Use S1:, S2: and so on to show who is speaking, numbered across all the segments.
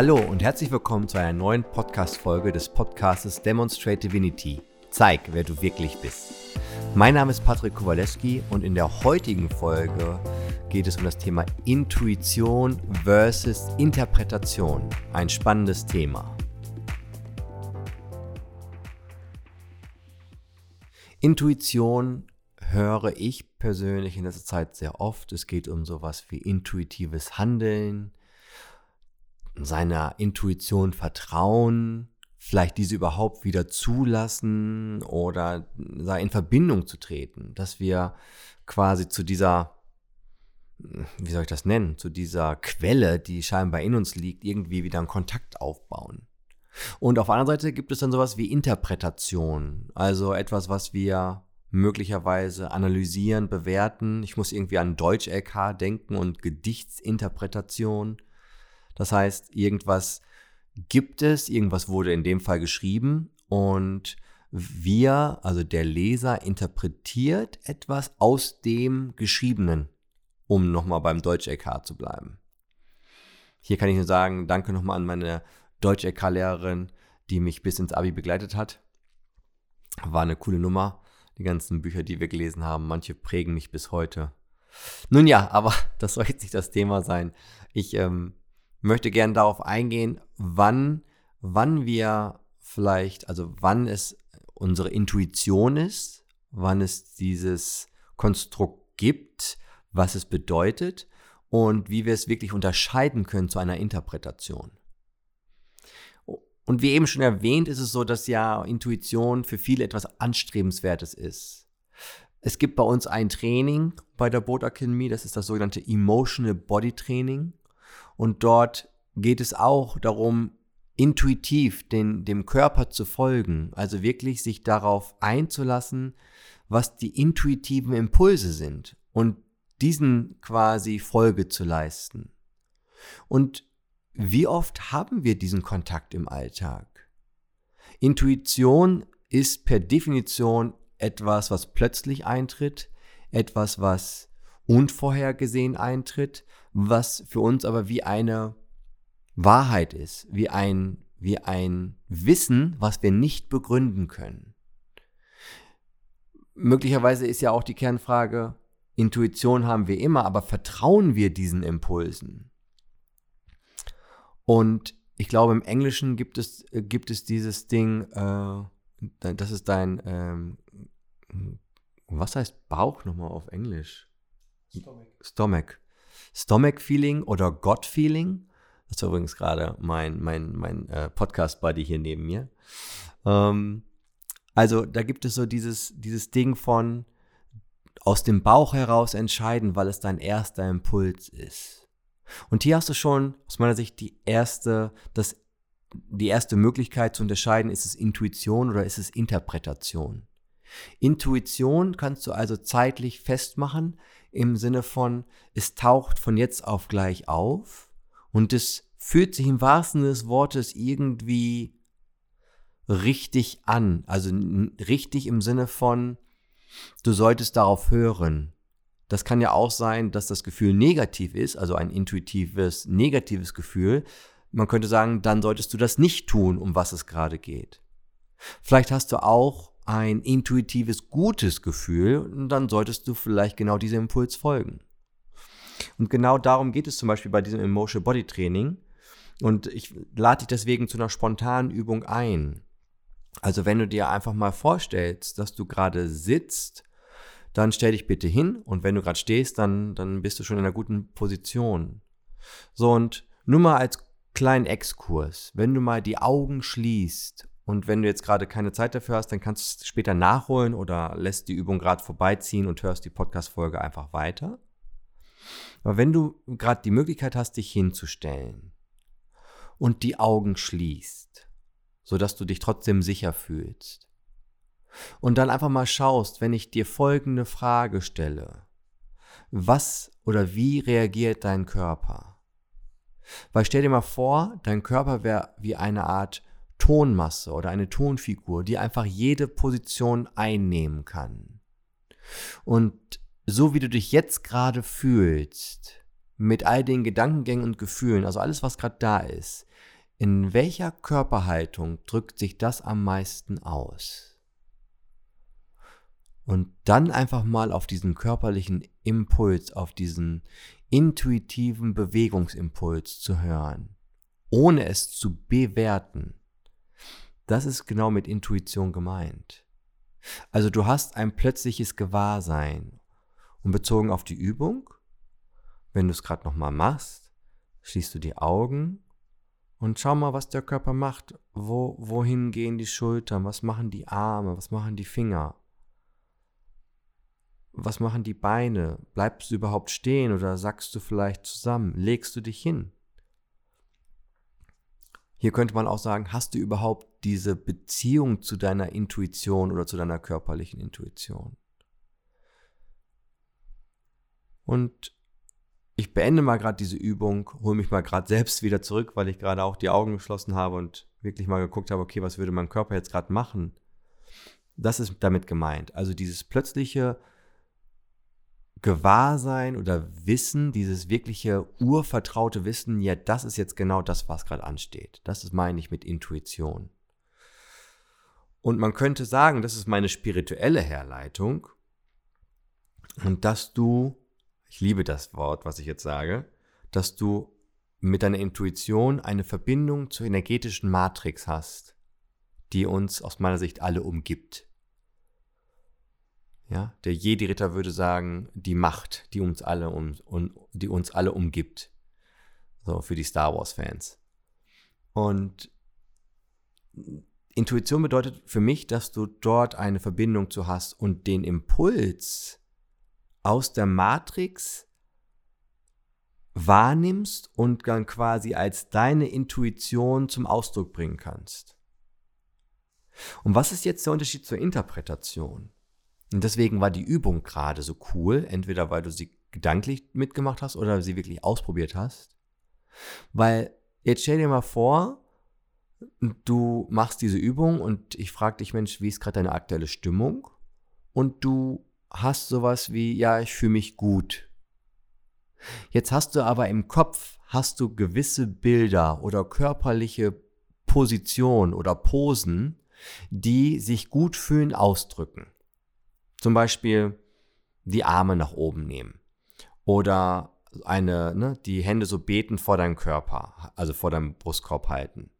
S1: Hallo und herzlich willkommen zu einer neuen Podcast-Folge des Podcastes Demonstrate Divinity. Zeig, wer du wirklich bist. Mein Name ist Patrick Kowaleski und in der heutigen Folge geht es um das Thema Intuition versus Interpretation. Ein spannendes Thema. Intuition höre ich persönlich in letzter Zeit sehr oft. Es geht um sowas wie intuitives Handeln, seiner Intuition vertrauen, vielleicht diese überhaupt wieder zulassen oder in Verbindung zu treten, dass wir quasi zu dieser, wie soll ich das nennen, zu dieser Quelle, die scheinbar in uns liegt, irgendwie wieder einen Kontakt aufbauen. Und auf der anderen Seite gibt es dann sowas wie Interpretation, also etwas, was wir möglicherweise analysieren, bewerten. Ich muss irgendwie an Deutsch-LK denken und Gedichtsinterpretation. Das heißt, irgendwas gibt es, irgendwas wurde in dem Fall geschrieben und wir, also der Leser, interpretiert etwas aus dem Geschriebenen, um nochmal beim Deutsch-LK zu bleiben. Hier kann ich nur sagen, danke nochmal an meine Deutsch-LK-Lehrerin, die mich bis ins Abi begleitet hat. War eine coole Nummer die ganzen Bücher, die wir gelesen haben. Manche prägen mich bis heute. Nun ja, aber das soll jetzt nicht das Thema sein. Ich ähm, möchte gerne darauf eingehen, wann, wann wir vielleicht, also wann es unsere Intuition ist, wann es dieses Konstrukt gibt, was es bedeutet und wie wir es wirklich unterscheiden können zu einer Interpretation. Und wie eben schon erwähnt, ist es so, dass ja Intuition für viele etwas Anstrebenswertes ist. Es gibt bei uns ein Training bei der Boot Academy, das ist das sogenannte Emotional Body Training. Und dort geht es auch darum, intuitiv den, dem Körper zu folgen, also wirklich sich darauf einzulassen, was die intuitiven Impulse sind und diesen quasi Folge zu leisten. Und wie oft haben wir diesen Kontakt im Alltag? Intuition ist per Definition etwas, was plötzlich eintritt, etwas, was unvorhergesehen eintritt, was für uns aber wie eine Wahrheit ist, wie ein, wie ein Wissen, was wir nicht begründen können. Möglicherweise ist ja auch die Kernfrage, Intuition haben wir immer, aber vertrauen wir diesen Impulsen? Und ich glaube, im Englischen gibt es, äh, gibt es dieses Ding, äh, das ist dein, ähm, was heißt Bauch nochmal auf Englisch? Stomach. Stomach. Stomach Feeling oder God Feeling. Das ist übrigens gerade mein, mein, mein äh, Podcast-Buddy hier neben mir. Ähm, also da gibt es so dieses, dieses Ding von aus dem Bauch heraus entscheiden, weil es dein erster Impuls ist. Und hier hast du schon aus meiner Sicht die erste, das, die erste Möglichkeit zu unterscheiden, ist es Intuition oder ist es Interpretation. Intuition kannst du also zeitlich festmachen im Sinne von, es taucht von jetzt auf gleich auf und es fühlt sich im wahrsten Sinne des Wortes irgendwie richtig an. Also richtig im Sinne von, du solltest darauf hören. Das kann ja auch sein, dass das Gefühl negativ ist, also ein intuitives, negatives Gefühl. Man könnte sagen, dann solltest du das nicht tun, um was es gerade geht. Vielleicht hast du auch ein intuitives, gutes Gefühl dann solltest du vielleicht genau diesem Impuls folgen. Und genau darum geht es zum Beispiel bei diesem Emotional Body Training. Und ich lade dich deswegen zu einer spontanen Übung ein. Also wenn du dir einfach mal vorstellst, dass du gerade sitzt dann stell dich bitte hin und wenn du gerade stehst, dann, dann bist du schon in einer guten Position. So und nur mal als kleinen Exkurs, wenn du mal die Augen schließt und wenn du jetzt gerade keine Zeit dafür hast, dann kannst du es später nachholen oder lässt die Übung gerade vorbeiziehen und hörst die Podcast-Folge einfach weiter. Aber wenn du gerade die Möglichkeit hast, dich hinzustellen und die Augen schließt, sodass du dich trotzdem sicher fühlst, und dann einfach mal schaust, wenn ich dir folgende Frage stelle. Was oder wie reagiert dein Körper? Weil stell dir mal vor, dein Körper wäre wie eine Art Tonmasse oder eine Tonfigur, die einfach jede Position einnehmen kann. Und so wie du dich jetzt gerade fühlst, mit all den Gedankengängen und Gefühlen, also alles, was gerade da ist, in welcher Körperhaltung drückt sich das am meisten aus? Und dann einfach mal auf diesen körperlichen Impuls, auf diesen intuitiven Bewegungsimpuls zu hören, ohne es zu bewerten. Das ist genau mit Intuition gemeint. Also du hast ein plötzliches Gewahrsein und bezogen auf die Übung, wenn du es gerade nochmal machst, schließt du die Augen und schau mal, was der Körper macht. Wo, wohin gehen die Schultern? Was machen die Arme? Was machen die Finger? Was machen die Beine? Bleibst du überhaupt stehen oder sackst du vielleicht zusammen? Legst du dich hin? Hier könnte man auch sagen, hast du überhaupt diese Beziehung zu deiner Intuition oder zu deiner körperlichen Intuition? Und ich beende mal gerade diese Übung, hole mich mal gerade selbst wieder zurück, weil ich gerade auch die Augen geschlossen habe und wirklich mal geguckt habe, okay, was würde mein Körper jetzt gerade machen? Das ist damit gemeint. Also dieses plötzliche Gewahrsein oder Wissen, dieses wirkliche urvertraute Wissen, ja, das ist jetzt genau das, was gerade ansteht. Das ist, meine ich, mit Intuition. Und man könnte sagen, das ist meine spirituelle Herleitung und dass du ich liebe das Wort, was ich jetzt sage, dass du mit deiner Intuition eine Verbindung zur energetischen Matrix hast, die uns aus meiner Sicht alle umgibt. Ja, der Jedi-Ritter würde sagen, die Macht, die uns alle um, um, die uns alle umgibt. So für die Star Wars-Fans. Und Intuition bedeutet für mich, dass du dort eine Verbindung zu hast und den Impuls, aus der Matrix wahrnimmst und dann quasi als deine Intuition zum Ausdruck bringen kannst. Und was ist jetzt der Unterschied zur Interpretation? Und deswegen war die Übung gerade so cool, entweder weil du sie gedanklich mitgemacht hast oder sie wirklich ausprobiert hast. Weil jetzt stell dir mal vor, du machst diese Übung und ich frage dich, Mensch, wie ist gerade deine aktuelle Stimmung? Und du hast sowas wie, ja, ich fühle mich gut. Jetzt hast du aber im Kopf, hast du gewisse Bilder oder körperliche Positionen oder Posen, die sich gut fühlen, ausdrücken. Zum Beispiel die Arme nach oben nehmen oder eine, ne, die Hände so betend vor deinem Körper, also vor deinem Brustkorb halten.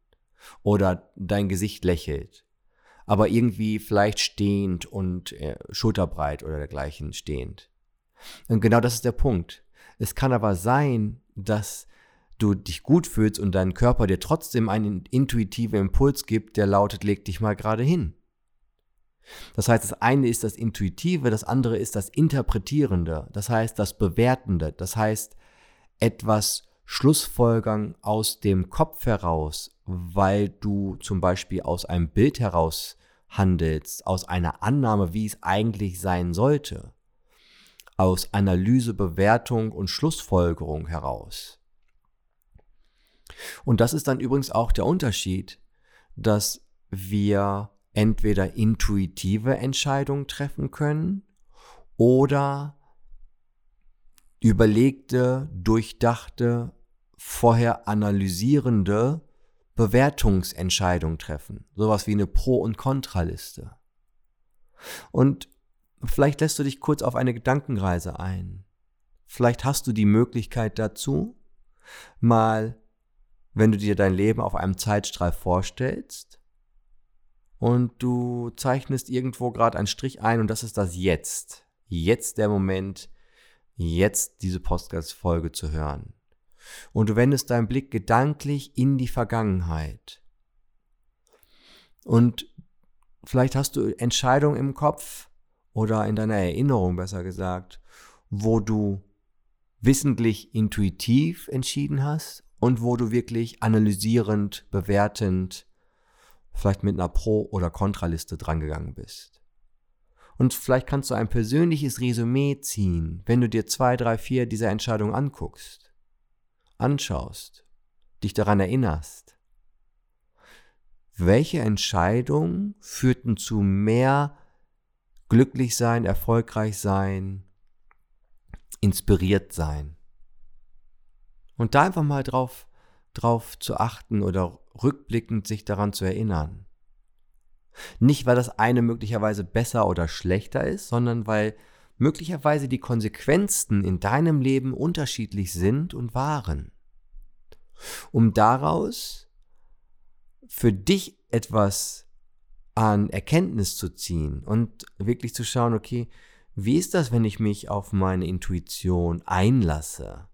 S1: Oder dein Gesicht lächelt aber irgendwie vielleicht stehend und äh, schulterbreit oder dergleichen stehend. Und genau das ist der Punkt. Es kann aber sein, dass du dich gut fühlst und dein Körper dir trotzdem einen intuitiven Impuls gibt, der lautet, leg dich mal gerade hin. Das heißt, das eine ist das Intuitive, das andere ist das Interpretierende, das heißt das Bewertende, das heißt etwas Schlussfolgern aus dem Kopf heraus, weil du zum Beispiel aus einem Bild heraus handelst, aus einer Annahme, wie es eigentlich sein sollte, aus Analyse, Bewertung und Schlussfolgerung heraus. Und das ist dann übrigens auch der Unterschied, dass wir entweder intuitive Entscheidungen treffen können oder überlegte, durchdachte, vorher analysierende Bewertungsentscheidung treffen. Sowas wie eine Pro- und Kontraliste. Und vielleicht lässt du dich kurz auf eine Gedankenreise ein. Vielleicht hast du die Möglichkeit dazu, mal, wenn du dir dein Leben auf einem Zeitstrahl vorstellst und du zeichnest irgendwo gerade einen Strich ein und das ist das Jetzt. Jetzt der Moment, jetzt diese Podcast-Folge zu hören und du wendest deinen Blick gedanklich in die Vergangenheit. Und vielleicht hast du Entscheidungen im Kopf oder in deiner Erinnerung besser gesagt, wo du wissentlich intuitiv entschieden hast und wo du wirklich analysierend, bewertend, vielleicht mit einer Pro- oder Kontraliste drangegangen bist. Und vielleicht kannst du ein persönliches Resümee ziehen, wenn du dir zwei, drei, vier dieser Entscheidungen anguckst anschaust, dich daran erinnerst, welche Entscheidungen führten zu mehr glücklich sein, erfolgreich sein, inspiriert sein. Und da einfach mal drauf darauf zu achten oder rückblickend sich daran zu erinnern. Nicht, weil das eine möglicherweise besser oder schlechter ist, sondern weil möglicherweise die Konsequenzen in deinem Leben unterschiedlich sind und waren. Um daraus für dich etwas an Erkenntnis zu ziehen und wirklich zu schauen, okay, wie ist das, wenn ich mich auf meine Intuition einlasse?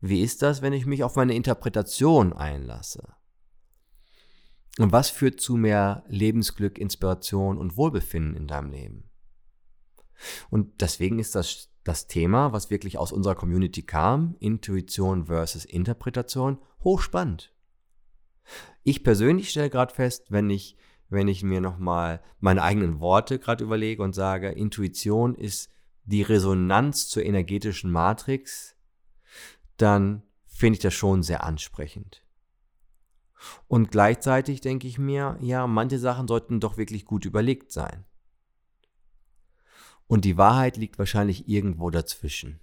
S1: Wie ist das, wenn ich mich auf meine Interpretation einlasse? Und was führt zu mehr Lebensglück, Inspiration und Wohlbefinden in deinem Leben? Und deswegen ist das das Thema, was wirklich aus unserer Community kam, Intuition versus Interpretation, hochspannend. Ich persönlich stelle gerade fest, wenn ich, wenn ich mir nochmal meine eigenen Worte gerade überlege und sage, Intuition ist die Resonanz zur energetischen Matrix, dann finde ich das schon sehr ansprechend. Und gleichzeitig denke ich mir, ja, manche Sachen sollten doch wirklich gut überlegt sein. Und die Wahrheit liegt wahrscheinlich irgendwo dazwischen.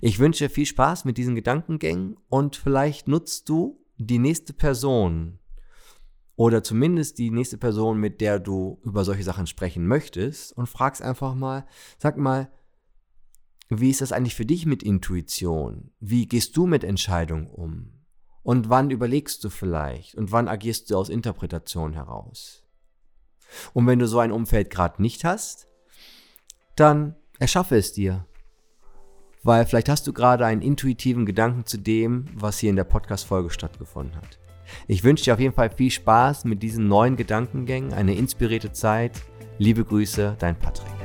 S1: Ich wünsche viel Spaß mit diesen Gedankengängen und vielleicht nutzt du die nächste Person oder zumindest die nächste Person, mit der du über solche Sachen sprechen möchtest und fragst einfach mal, sag mal, wie ist das eigentlich für dich mit Intuition? Wie gehst du mit Entscheidungen um? Und wann überlegst du vielleicht? Und wann agierst du aus Interpretation heraus? Und wenn du so ein Umfeld gerade nicht hast, dann erschaffe es dir. Weil vielleicht hast du gerade einen intuitiven Gedanken zu dem, was hier in der Podcast-Folge stattgefunden hat. Ich wünsche dir auf jeden Fall viel Spaß mit diesen neuen Gedankengängen, eine inspirierte Zeit. Liebe Grüße, dein Patrick.